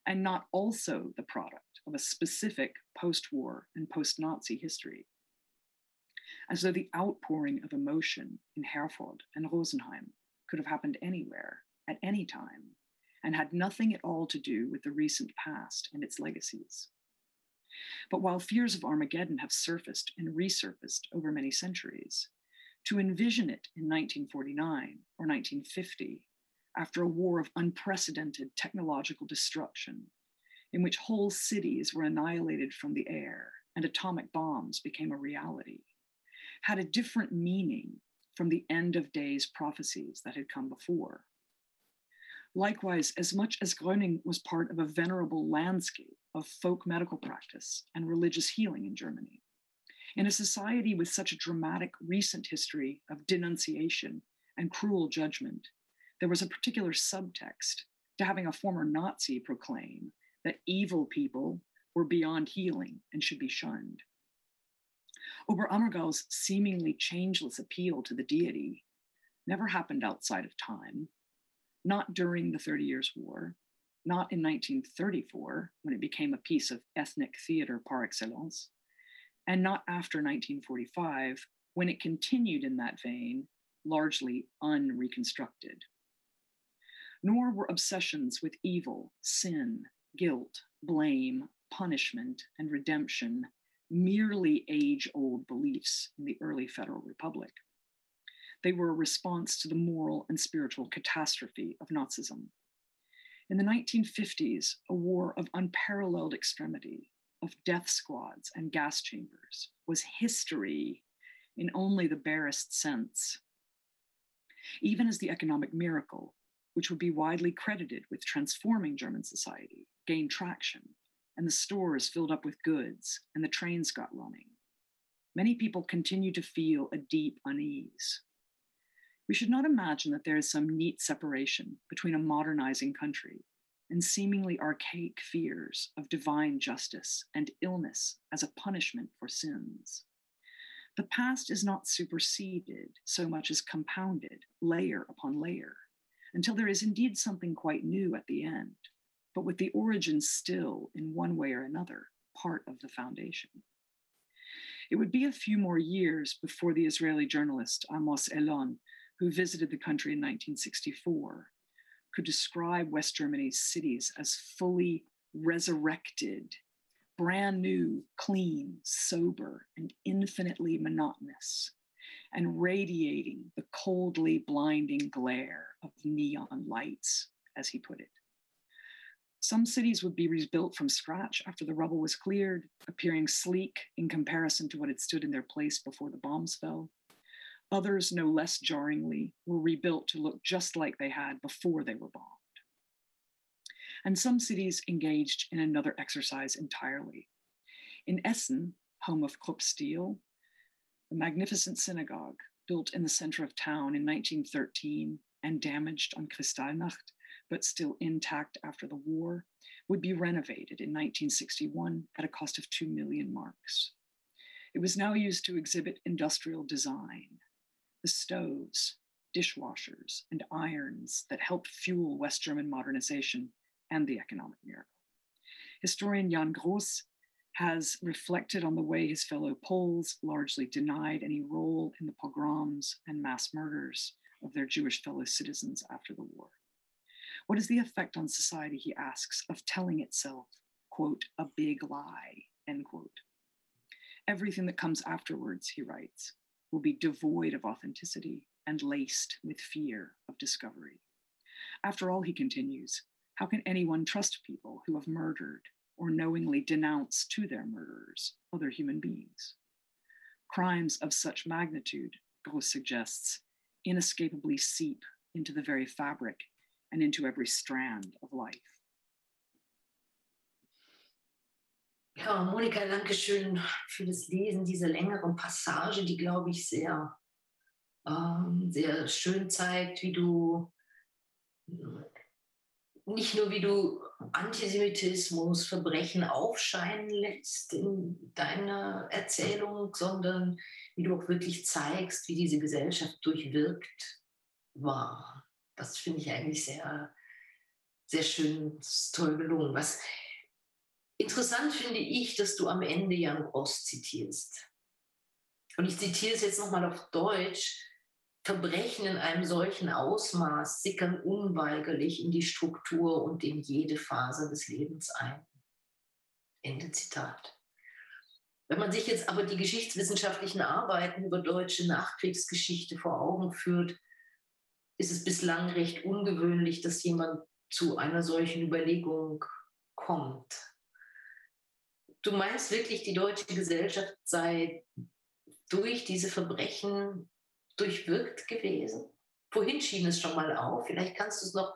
and not also the product of a specific post war and post Nazi history as though the outpouring of emotion in Herford and Rosenheim could have happened anywhere, at any time, and had nothing at all to do with the recent past and its legacies. But while fears of Armageddon have surfaced and resurfaced over many centuries, to envision it in 1949 or 1950, after a war of unprecedented technological destruction, in which whole cities were annihilated from the air and atomic bombs became a reality, had a different meaning from the end of days prophecies that had come before. Likewise, as much as Gröning was part of a venerable landscape of folk medical practice and religious healing in Germany, in a society with such a dramatic recent history of denunciation and cruel judgment, there was a particular subtext to having a former Nazi proclaim that evil people were beyond healing and should be shunned. Oberammergau's seemingly changeless appeal to the deity never happened outside of time, not during the Thirty Years' War, not in 1934, when it became a piece of ethnic theater par excellence, and not after 1945, when it continued in that vein, largely unreconstructed. Nor were obsessions with evil, sin, guilt, blame, punishment, and redemption merely age old beliefs in the early Federal Republic. They were a response to the moral and spiritual catastrophe of Nazism. In the 1950s, a war of unparalleled extremity, of death squads and gas chambers, was history in only the barest sense. Even as the economic miracle, which would be widely credited with transforming German society, gained traction, and the stores filled up with goods, and the trains got running. Many people continue to feel a deep unease. We should not imagine that there is some neat separation between a modernizing country and seemingly archaic fears of divine justice and illness as a punishment for sins. The past is not superseded so much as compounded, layer upon layer, until there is indeed something quite new at the end but with the origin still, in one way or another, part of the foundation. It would be a few more years before the Israeli journalist Amos Elon, who visited the country in 1964, could describe West Germany's cities as fully resurrected, brand new, clean, sober, and infinitely monotonous, and radiating the coldly blinding glare of neon lights, as he put it. Some cities would be rebuilt from scratch after the rubble was cleared, appearing sleek in comparison to what had stood in their place before the bombs fell. Others, no less jarringly, were rebuilt to look just like they had before they were bombed. And some cities engaged in another exercise entirely. In Essen, home of Krupp the magnificent synagogue built in the center of town in 1913 and damaged on Kristallnacht, but still intact after the war, would be renovated in 1961 at a cost of 2 million marks. It was now used to exhibit industrial design, the stoves, dishwashers, and irons that helped fuel West German modernization and the economic miracle. Historian Jan Gross has reflected on the way his fellow Poles largely denied any role in the pogroms and mass murders of their Jewish fellow citizens after the war. What is the effect on society, he asks, of telling itself, quote, a big lie, end quote? Everything that comes afterwards, he writes, will be devoid of authenticity and laced with fear of discovery. After all, he continues, how can anyone trust people who have murdered or knowingly denounced to their murderers other human beings? Crimes of such magnitude, Gross suggests, inescapably seep into the very fabric and into every strand of life. Ja, Monika, danke schön für das Lesen dieser längeren Passage, die, glaube ich, sehr, ähm, sehr schön zeigt, wie du nicht nur wie du Antisemitismus, Verbrechen aufscheinen lässt in deiner Erzählung, sondern wie du auch wirklich zeigst, wie diese Gesellschaft durchwirkt war. Das finde ich eigentlich sehr, sehr schön, toll gelungen. Was interessant finde ich, dass du am Ende Jan Gross zitierst. Und ich zitiere es jetzt nochmal auf Deutsch, Verbrechen in einem solchen Ausmaß sickern unweigerlich in die Struktur und in jede Phase des Lebens ein. Ende Zitat. Wenn man sich jetzt aber die geschichtswissenschaftlichen Arbeiten über deutsche Nachkriegsgeschichte vor Augen führt, ist es bislang recht ungewöhnlich, dass jemand zu einer solchen Überlegung kommt. Du meinst wirklich, die deutsche Gesellschaft sei durch diese Verbrechen durchwirkt gewesen. Vorhin schien es schon mal auf. Vielleicht kannst du es noch,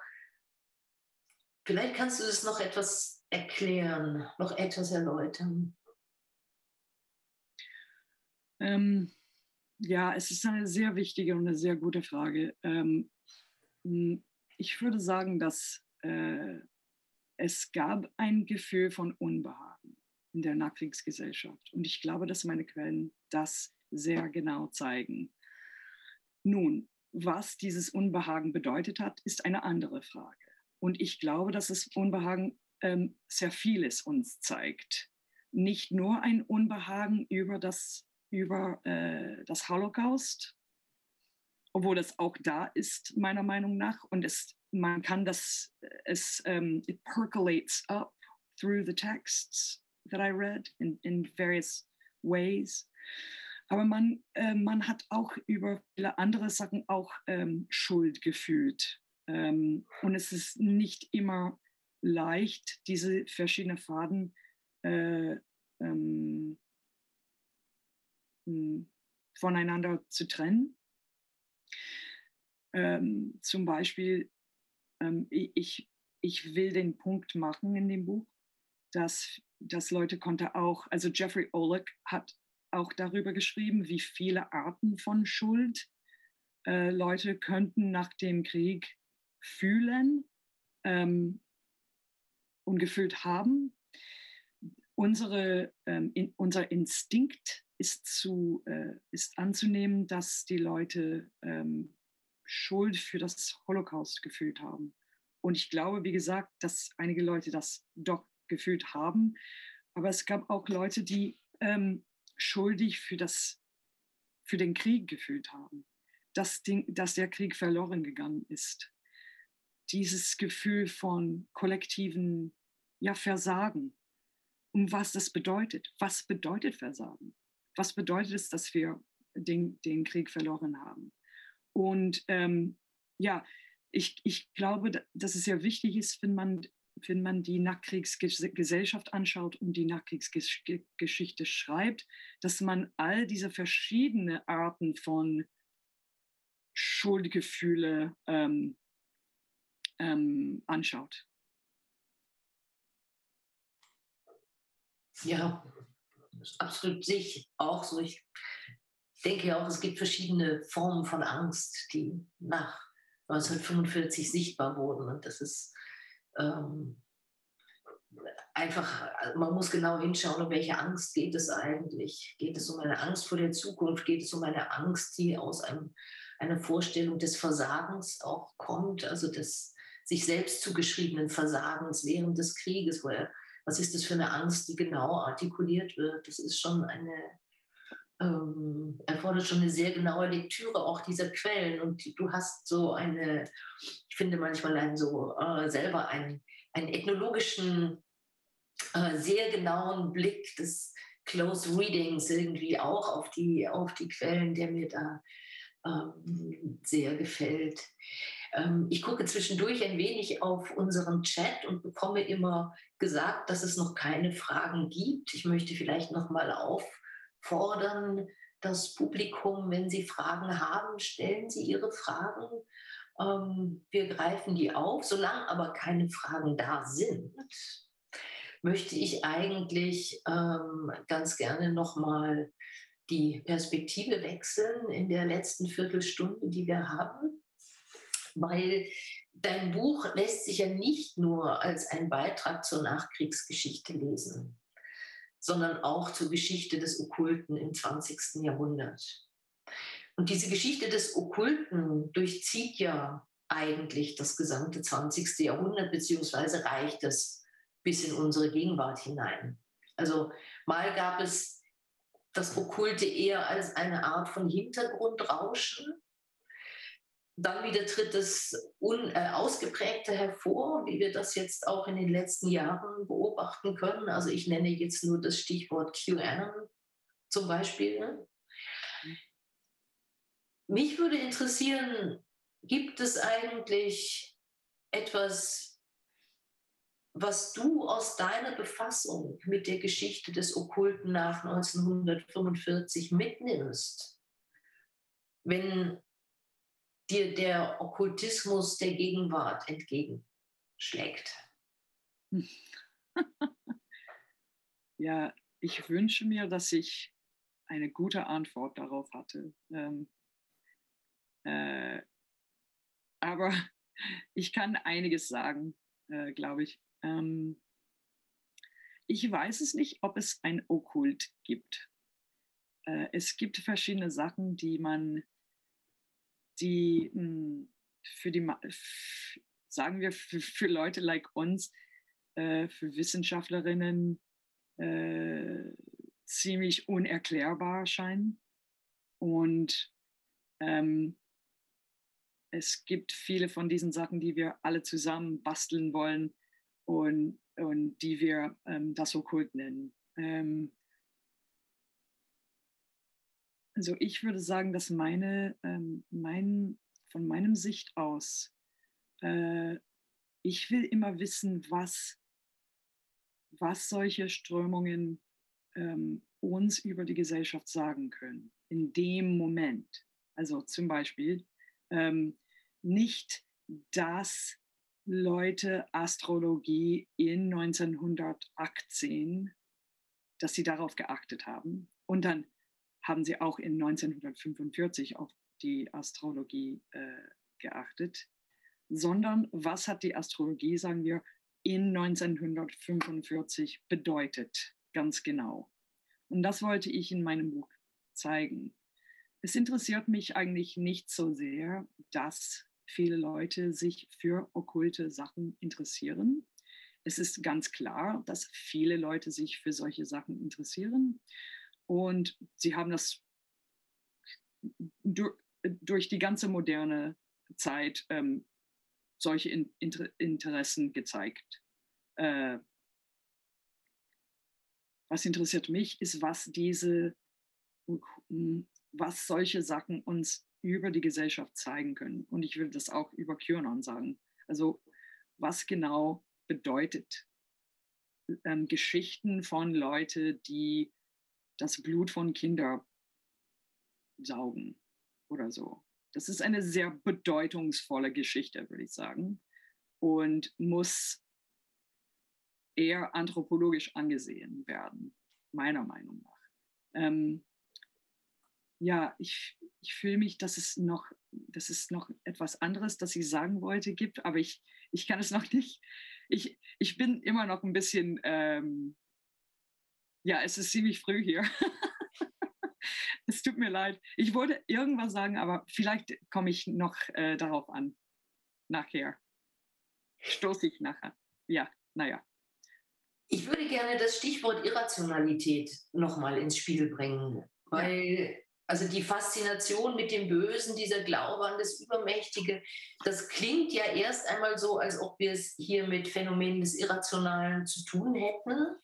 vielleicht kannst du es noch etwas erklären, noch etwas erläutern. Ähm, ja, es ist eine sehr wichtige und eine sehr gute Frage. Ähm, ich würde sagen, dass äh, es gab ein Gefühl von Unbehagen in der Nachkriegsgesellschaft. Und ich glaube, dass meine Quellen das sehr genau zeigen. Nun, was dieses Unbehagen bedeutet hat, ist eine andere Frage. Und ich glaube, dass das Unbehagen ähm, sehr vieles uns zeigt. Nicht nur ein Unbehagen über das, über, äh, das Holocaust, obwohl das auch da ist, meiner Meinung nach. Und es, man kann das, es um, ähm, it percolates up through the texts that I read in, in various ways. Aber man, äh, man hat auch über viele andere Sachen auch ähm, Schuld gefühlt. Ähm, und es ist nicht immer leicht, diese verschiedenen Faden äh, ähm, hm, voneinander zu trennen. Ähm, zum Beispiel, ähm, ich, ich will den Punkt machen in dem Buch, dass, dass Leute konnte auch, also Jeffrey Olek hat auch darüber geschrieben, wie viele Arten von Schuld äh, Leute könnten nach dem Krieg fühlen ähm, und gefühlt haben. Unsere, ähm, in, unser Instinkt ist, zu, äh, ist anzunehmen, dass die Leute ähm, Schuld für das Holocaust gefühlt haben. Und ich glaube, wie gesagt, dass einige Leute das doch gefühlt haben. Aber es gab auch Leute, die ähm, schuldig für, das, für den Krieg gefühlt haben, dass, den, dass der Krieg verloren gegangen ist. Dieses Gefühl von kollektiven ja, Versagen. Und was das bedeutet. Was bedeutet Versagen? Was bedeutet es, dass wir den, den Krieg verloren haben? Und ähm, ja, ich, ich glaube, dass es sehr wichtig ist, wenn man wenn man die Nachkriegsgesellschaft anschaut und die Nachkriegsgeschichte schreibt, dass man all diese verschiedenen Arten von Schuldgefühle ähm, ähm, anschaut. Ja, absolut sehe ich auch so. Ich denke auch, es gibt verschiedene Formen von Angst, die nach 1945 sichtbar wurden. Und das ist ähm, einfach, man muss genau hinschauen, um welche Angst geht es eigentlich. Geht es um eine Angst vor der Zukunft? Geht es um eine Angst, die aus einem, einer Vorstellung des Versagens auch kommt, also des sich selbst zugeschriebenen Versagens während des Krieges? Wo er, was ist das für eine Angst, die genau artikuliert wird? Das ist schon eine, ähm, erfordert schon eine sehr genaue Lektüre auch dieser Quellen. Und du hast so eine, ich finde manchmal einen so äh, selber einen, einen ethnologischen, äh, sehr genauen Blick des Close Readings irgendwie auch auf die, auf die Quellen, der mir da ähm, sehr gefällt. Ähm, ich gucke zwischendurch ein wenig auf unseren Chat und bekomme immer gesagt, dass es noch keine Fragen gibt. Ich möchte vielleicht noch mal auf fordern das Publikum, wenn Sie Fragen haben, stellen Sie Ihre Fragen. Ähm, wir greifen die auf. Solange aber keine Fragen da sind, möchte ich eigentlich ähm, ganz gerne nochmal die Perspektive wechseln in der letzten Viertelstunde, die wir haben, weil dein Buch lässt sich ja nicht nur als ein Beitrag zur Nachkriegsgeschichte lesen sondern auch zur Geschichte des Okkulten im 20. Jahrhundert. Und diese Geschichte des Okkulten durchzieht ja eigentlich das gesamte 20. Jahrhundert, beziehungsweise reicht es bis in unsere Gegenwart hinein. Also mal gab es das Okkulte eher als eine Art von Hintergrundrauschen, dann wieder tritt das Un, äh, Ausgeprägte hervor, wie wir das jetzt auch in den letzten Jahren beobachten können. Also ich nenne jetzt nur das Stichwort QAnon zum Beispiel. Ne? Mich würde interessieren, gibt es eigentlich etwas, was du aus deiner Befassung mit der Geschichte des Okkulten nach 1945 mitnimmst? Wenn dir der Okkultismus der Gegenwart entgegenschlägt? <laughs> ja, ich wünsche mir, dass ich eine gute Antwort darauf hatte. Ähm, äh, aber <laughs> ich kann einiges sagen, äh, glaube ich. Ähm, ich weiß es nicht, ob es ein Okkult gibt. Äh, es gibt verschiedene Sachen, die man die hm, für die, sagen wir, für, für Leute like uns, äh, für Wissenschaftlerinnen äh, ziemlich unerklärbar scheinen. Und ähm, es gibt viele von diesen Sachen, die wir alle zusammen basteln wollen und, und die wir ähm, das Okkult nennen. Ähm, also ich würde sagen, dass meine, ähm, mein, von meinem Sicht aus, äh, ich will immer wissen, was, was solche Strömungen ähm, uns über die Gesellschaft sagen können, in dem Moment. Also zum Beispiel ähm, nicht, dass Leute Astrologie in 1918, dass sie darauf geachtet haben und dann haben sie auch in 1945 auf die Astrologie äh, geachtet, sondern was hat die Astrologie, sagen wir, in 1945 bedeutet, ganz genau. Und das wollte ich in meinem Buch zeigen. Es interessiert mich eigentlich nicht so sehr, dass viele Leute sich für okkulte Sachen interessieren. Es ist ganz klar, dass viele Leute sich für solche Sachen interessieren. Und sie haben das durch, durch die ganze moderne Zeit ähm, solche in, Inter, Interessen gezeigt. Äh, was interessiert mich, ist, was diese, was solche Sachen uns über die Gesellschaft zeigen können. Und ich will das auch über QAnon sagen. Also was genau bedeutet ähm, Geschichten von Leuten, die das Blut von Kindern saugen oder so. Das ist eine sehr bedeutungsvolle Geschichte, würde ich sagen, und muss eher anthropologisch angesehen werden, meiner Meinung nach. Ähm, ja, ich, ich fühle mich, dass es noch, dass es noch etwas anderes, das ich sagen wollte, gibt, aber ich, ich kann es noch nicht. Ich, ich bin immer noch ein bisschen, ähm, ja, es ist ziemlich früh hier. <laughs> es tut mir leid. Ich wollte irgendwas sagen, aber vielleicht komme ich noch äh, darauf an. Nachher. Stoße ich nachher. Ja, naja. Ich würde gerne das Stichwort Irrationalität nochmal ins Spiel bringen, weil also die Faszination mit dem Bösen, dieser Glaube an das Übermächtige, das klingt ja erst einmal so, als ob wir es hier mit Phänomenen des Irrationalen zu tun hätten.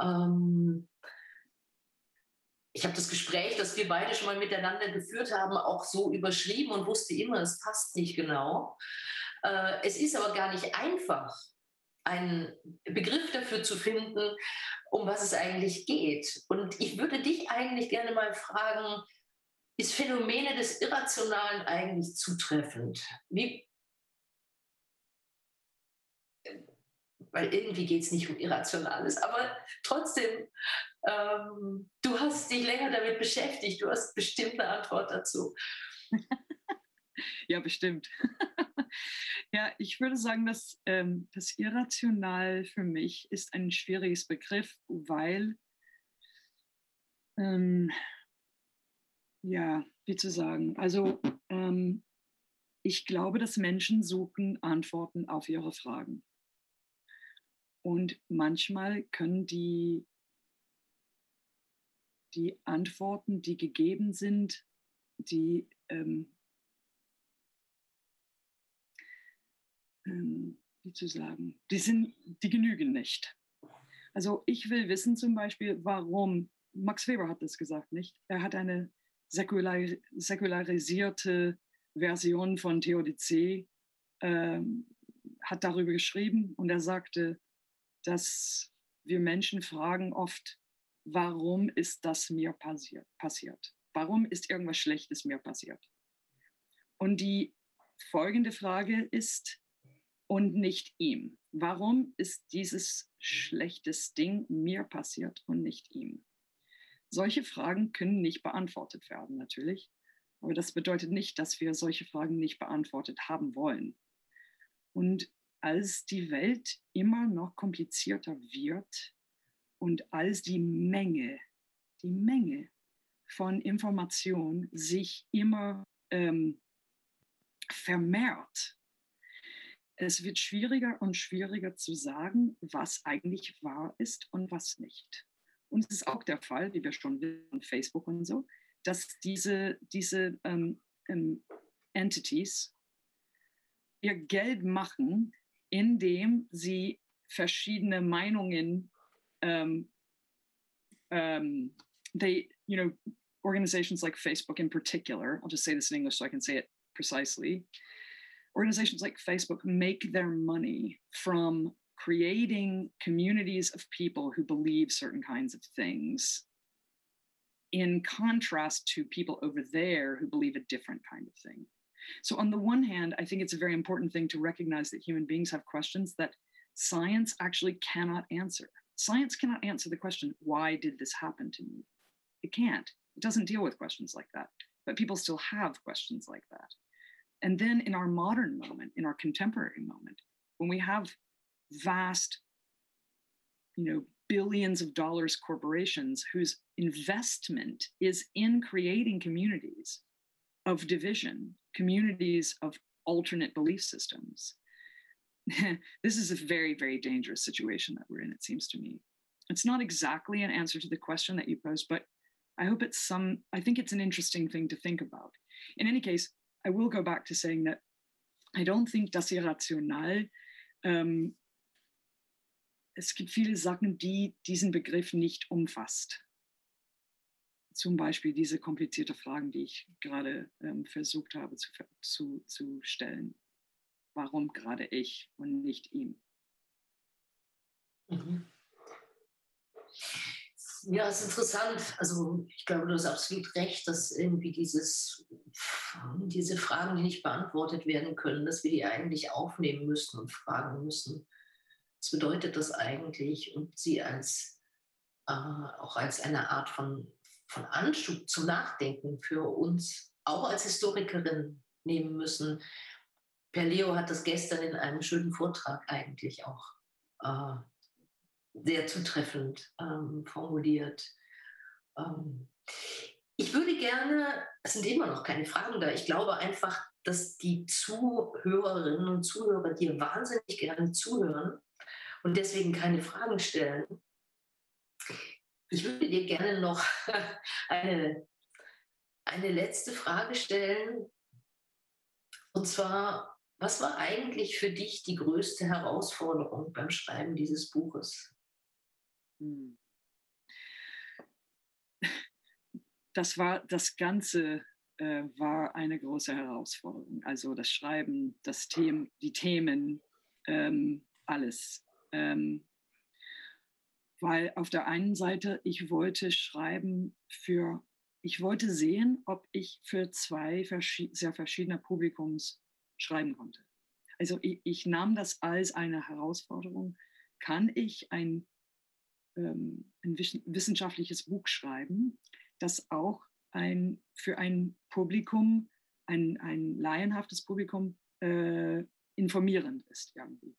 Ähm, ich habe das Gespräch, das wir beide schon mal miteinander geführt haben, auch so überschrieben und wusste immer, es passt nicht genau. Äh, es ist aber gar nicht einfach, einen Begriff dafür zu finden, um was es eigentlich geht. Und ich würde dich eigentlich gerne mal fragen, ist Phänomene des Irrationalen eigentlich zutreffend? Wie, weil irgendwie geht es nicht um Irrationales, aber trotzdem, ähm, du hast dich länger damit beschäftigt, du hast bestimmt eine Antwort dazu. <laughs> ja, bestimmt. <laughs> Ja, ich würde sagen, dass ähm, das irrational für mich ist ein schwieriges Begriff, weil, ähm, ja, wie zu sagen, also ähm, ich glaube, dass Menschen suchen Antworten auf ihre Fragen. Und manchmal können die, die Antworten, die gegeben sind, die ähm, ähm, wie zu sagen, die, sind, die genügen nicht. Also ich will wissen zum Beispiel, warum, Max Weber hat das gesagt, nicht? Er hat eine säkular, säkularisierte Version von Theodizee, ähm, hat darüber geschrieben und er sagte, dass wir Menschen fragen oft, warum ist das mir passiert? passiert? Warum ist irgendwas Schlechtes mir passiert? Und die folgende Frage ist, und nicht ihm? Warum ist dieses schlechtes Ding mir passiert und nicht ihm? Solche Fragen können nicht beantwortet werden, natürlich. Aber das bedeutet nicht, dass wir solche Fragen nicht beantwortet haben wollen. Und als die Welt immer noch komplizierter wird und als die Menge, die Menge von Informationen sich immer ähm, vermehrt, es wird schwieriger und schwieriger zu sagen, was eigentlich wahr ist und was nicht. Und es ist auch der Fall, wie wir schon wissen, Facebook und so, dass diese, diese ähm, ähm, Entities ihr Geld machen, indem sie verschiedene Meinungen, um, um, they, you know, organizations like Facebook in particular, I'll just say this in English so I can say it precisely, organizations like Facebook make their money from creating communities of people who believe certain kinds of things in contrast to people over there who believe a different kind of thing. So, on the one hand, I think it's a very important thing to recognize that human beings have questions that science actually cannot answer. Science cannot answer the question, why did this happen to me? It can't. It doesn't deal with questions like that. But people still have questions like that. And then in our modern moment, in our contemporary moment, when we have vast, you know, billions of dollars corporations whose investment is in creating communities of division, communities of alternate belief systems. <laughs> this is a very, very dangerous situation that we're in, it seems to me. It's not exactly an answer to the question that you posed, but I hope it's some, I think it's an interesting thing to think about. In any case, I will go back to saying that I don't think das irrational ähm, es gibt viele Sachen, die diesen Begriff nicht umfasst. Zum Beispiel diese komplizierte Fragen, die ich gerade ähm, versucht habe zu, zu, zu stellen. Warum gerade ich und nicht ihm? Mhm. Ja, es ist interessant. Also ich glaube, du hast absolut recht, dass irgendwie dieses, diese Fragen, die nicht beantwortet werden können, dass wir die eigentlich aufnehmen müssen und fragen müssen. Was bedeutet das eigentlich? Und sie als äh, auch als eine Art von, von Anschub zum Nachdenken für uns, auch als Historikerin nehmen müssen. Per Leo hat das gestern in einem schönen Vortrag eigentlich auch äh, sehr zutreffend ähm, formuliert. Ähm, ich würde gerne, es sind immer noch keine Fragen da, ich glaube einfach, dass die Zuhörerinnen und Zuhörer dir wahnsinnig gerne zuhören und deswegen keine Fragen stellen. Ich würde dir gerne noch <laughs> eine, eine letzte Frage stellen. Und zwar, was war eigentlich für dich die größte Herausforderung beim Schreiben dieses Buches? Hm. Das war das Ganze äh, war eine große Herausforderung. Also das Schreiben, das Them die Themen, ähm, alles. Ähm, weil auf der einen Seite, ich wollte schreiben für, ich wollte sehen, ob ich für zwei verschi sehr verschiedene Publikums schreiben konnte. Also ich, ich, nahm das als eine Herausforderung. Kann ich ein, ähm, ein wissenschaftliches Buch schreiben, das auch ein, für ein Publikum, ein, ein laienhaftes Publikum äh, informierend ist irgendwie.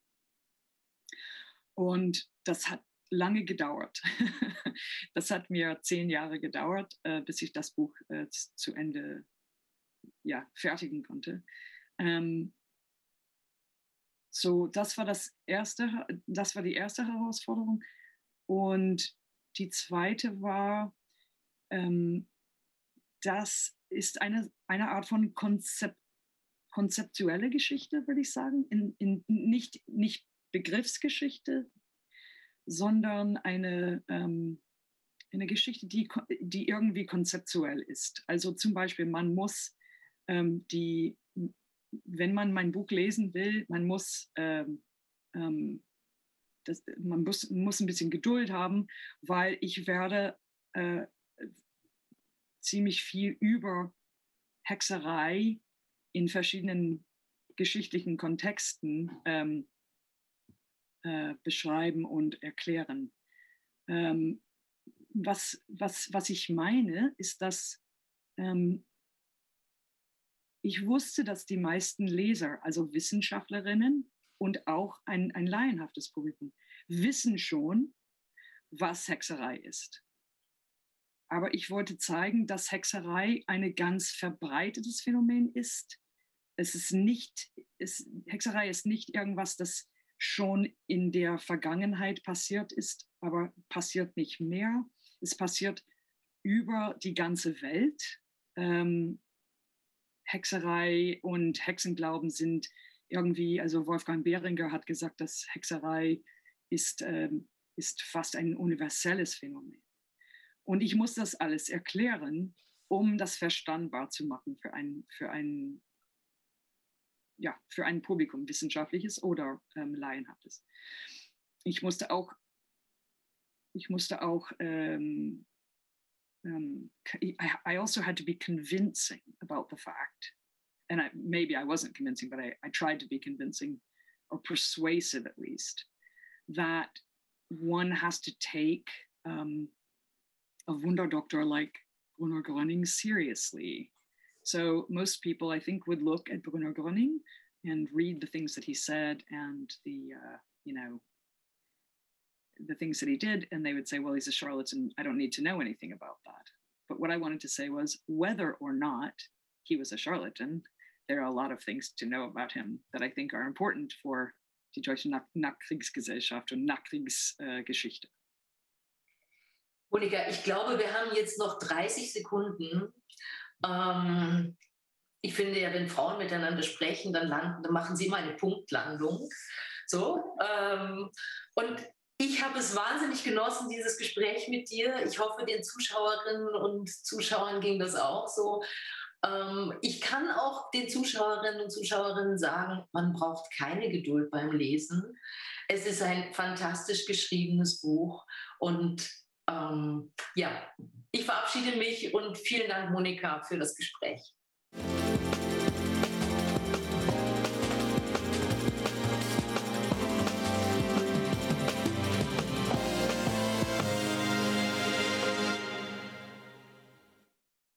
Und das hat lange gedauert. <laughs> das hat mir zehn Jahre gedauert, äh, bis ich das Buch äh, zu Ende ja, fertigen konnte. Ähm, so, das war das erste, das war die erste Herausforderung. Und die zweite war, ähm, das ist eine, eine Art von Konzept, konzeptuelle Geschichte, würde ich sagen. In, in, nicht, nicht Begriffsgeschichte, sondern eine, ähm, eine Geschichte, die, die irgendwie konzeptuell ist. Also zum Beispiel, man muss ähm, die, wenn man mein Buch lesen will, man muss, ähm, ähm, das, man muss, muss ein bisschen Geduld haben, weil ich werde äh, ziemlich viel über Hexerei in verschiedenen geschichtlichen Kontexten ähm, äh, beschreiben und erklären. Ähm, was, was, was ich meine, ist, dass ähm, ich wusste, dass die meisten Leser, also Wissenschaftlerinnen und auch ein, ein laienhaftes Publikum, wissen schon, was Hexerei ist. Aber ich wollte zeigen, dass Hexerei ein ganz verbreitetes Phänomen ist. Es ist nicht, es, Hexerei ist nicht irgendwas, das schon in der Vergangenheit passiert ist, aber passiert nicht mehr. Es passiert über die ganze Welt. Ähm, Hexerei und Hexenglauben sind irgendwie, also Wolfgang Behringer hat gesagt, dass Hexerei ist, ähm, ist fast ein universelles Phänomen. Und ich muss das alles erklären, um das verstandbar zu machen für ein, für ein ja, für ein Publikum, wissenschaftliches oder ähm, laienhaftes. Ich musste auch, ich musste auch, um, um, I, also had to be convincing about the fact, and I, maybe I wasn't convincing, but I, I tried to be convincing or persuasive at least, that one has to take um, a Wunderdoktor like Bruno Gröning seriously so most people, I think, would look at Bruno Gröning and read the things that he said and the, uh, you know, the things that he did, and they would say, well, he's a charlatan. I don't need to know anything about that. But what I wanted to say was whether or not he was a charlatan, there are a lot of things to know about him that I think are important for die deutsche Nachkriegsgesellschaft und Nachkriegsgeschichte. Monika, ich glaube, wir haben jetzt noch 30 Sekunden Ähm, ich finde ja, wenn Frauen miteinander sprechen, dann, landen, dann machen sie immer eine Punktlandung. So. Ähm, und ich habe es wahnsinnig genossen, dieses Gespräch mit dir. Ich hoffe, den Zuschauerinnen und Zuschauern ging das auch so. Ähm, ich kann auch den Zuschauerinnen und Zuschauerinnen sagen, man braucht keine Geduld beim Lesen. Es ist ein fantastisch geschriebenes Buch und ähm, ja, ich verabschiede mich und vielen Dank, Monika, für das Gespräch.